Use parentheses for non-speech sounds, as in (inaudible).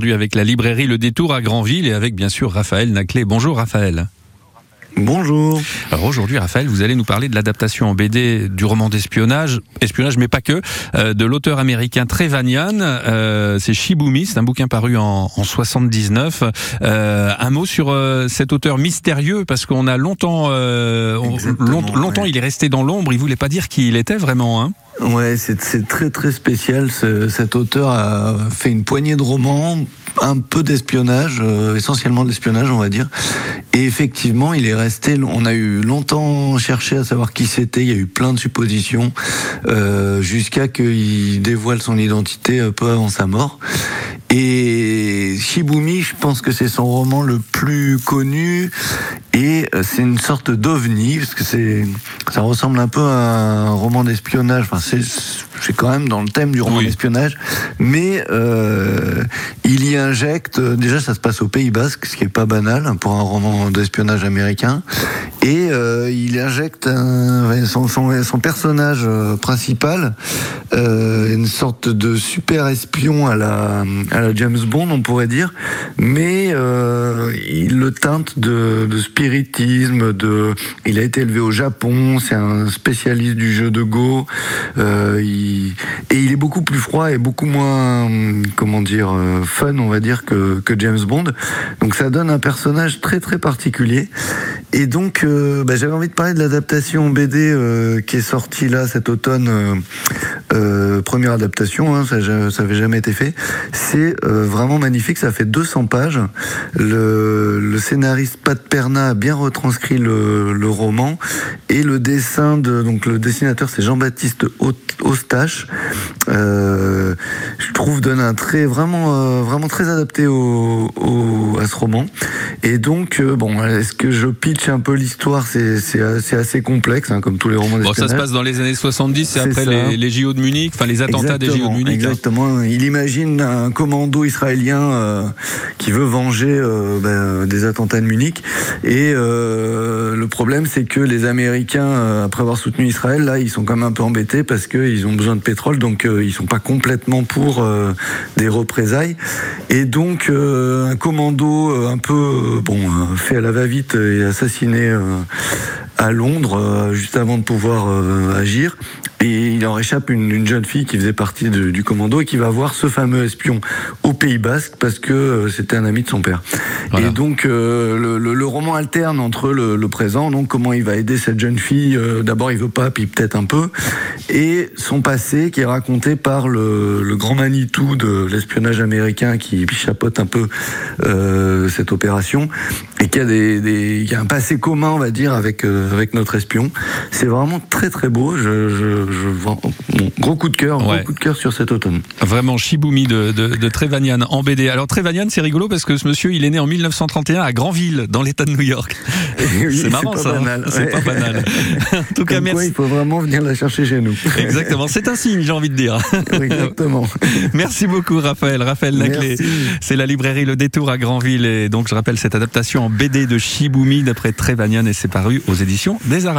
Aujourd'hui avec la librairie Le Détour à Granville et avec bien sûr Raphaël Naclé. Bonjour Raphaël. Bonjour. Alors aujourd'hui, Raphaël, vous allez nous parler de l'adaptation en BD du roman d'espionnage, espionnage mais pas que, euh, de l'auteur américain Trevanian. Euh, c'est Shibumi, c'est un bouquin paru en, en 79. Euh, un mot sur euh, cet auteur mystérieux parce qu'on a longtemps, euh, on- long- longtemps, ouais. il est resté dans l'ombre. Il voulait pas dire qui il était vraiment. Hein. Ouais, c'est très très spécial. Ce- cet auteur a fait une poignée de romans, un peu d'espionnage, euh, essentiellement de l'espionnage, on va dire. Et effectivement, il est resté. On a eu longtemps cherché à savoir qui c'était. Il y a eu plein de suppositions euh, jusqu'à qu'il dévoile son identité euh, peu avant sa mort. Et Shibumi, je pense que c'est son roman le plus connu et euh, c'est une sorte d'ovni parce que c'est ça ressemble un peu à un roman d'espionnage. Enfin, c'est c'est quand même dans le thème du roman Oui. d'espionnage, mais euh, il y injecte. Déjà, ça se passe au Pays Basque, ce qui est pas banal pour un roman d'espionnage américain. Et euh, il injecte un- son, son, son personnage euh, principal, euh, une sorte de super espion à la, à la James Bond, on pourrait dire, mais euh, il le teinte de, de spiritisme. De, il a été élevé au Japon, c'est un spécialiste du jeu de Go, euh, et il est beaucoup plus froid et beaucoup moins, comment dire, euh, fun, on va dire, que, que James Bond. Donc ça donne un personnage très très particulier. Et donc, euh, bah, j'avais envie de parler de l'adaptation BD qui est sortie là cet automne. Euh, première adaptation, hein, ça ja- ça avait jamais été fait. C'est euh, vraiment magnifique, ça fait 200 pages. Le, le scénariste Pat Perna a bien retranscrit le, le roman et le dessin de donc le dessinateur c'est Jean-Baptiste Eustache. Euh, je trouve donne un trait vraiment euh, vraiment très adapté au, au- à ce roman. Et donc euh, bon, est-ce que je pitch un peu l'histoire? C'est c'est assez, assez complexe, hein, comme tous les romans Bon, ça se passe dans les années 70, c'est après les, les JO de Munich, enfin les attentats des JO de Exactement, Munich. hein. Exactement. Il imagine un commando israélien euh, qui veut venger euh, ben, des attentats de Munich. Et euh, le problème, c'est que les Américains, euh, après avoir soutenu Israël, là, ils sont quand même un peu embêtés parce qu'ils ont besoin de pétrole, donc euh, ils sont pas complètement pour euh, des représailles. Et donc, euh, un commando euh, un peu bon euh, fait à la va-vite et assassiné euh, à Londres euh, juste avant de pouvoir euh, agir. Et il en réchappe une, une jeune fille qui faisait partie de- du commando et qui va voir ce fameux espion au Pays Basque parce que euh, c'était un ami de son père. Voilà. Et donc euh, le, le- le roman alterne entre le, le présent, donc comment il va aider cette jeune fille. euh, D'abord il veut pas, puis peut-être un peu, et son passé qui est raconté par le, le grand Manitou de l'espionnage américain qui chapeaute un peu euh, cette opération et qui a des, des qui a un passé commun, on va dire, avec euh, avec notre espion. C'est vraiment très très beau. Je, je, je vends- bon, gros coup de cœur, Ouais. gros coup de cœur sur cet automne. Vraiment Shibumi de, de, de Trevanian en BD. Alors Trevanian, c'est rigolo parce que ce monsieur, il est né en 1931 à Granville, dans l'État de New York. (laughs) Oui, c'est marrant ça. hein. C'est ouais. pas banal. (laughs) En tout cas, Comme quoi, merci. il faut vraiment venir la chercher chez nous. (laughs) Exactement, c'est un signe, j'ai envie de dire. Oui, Exactement. Merci beaucoup, Raphaël. Raphaël Naclé. Merci. C'est la librairie Le Détour à Granville. Et donc, je rappelle cette adaptation en BD de Shibumi d'après Trevanian et c'est paru aux éditions des Arènes.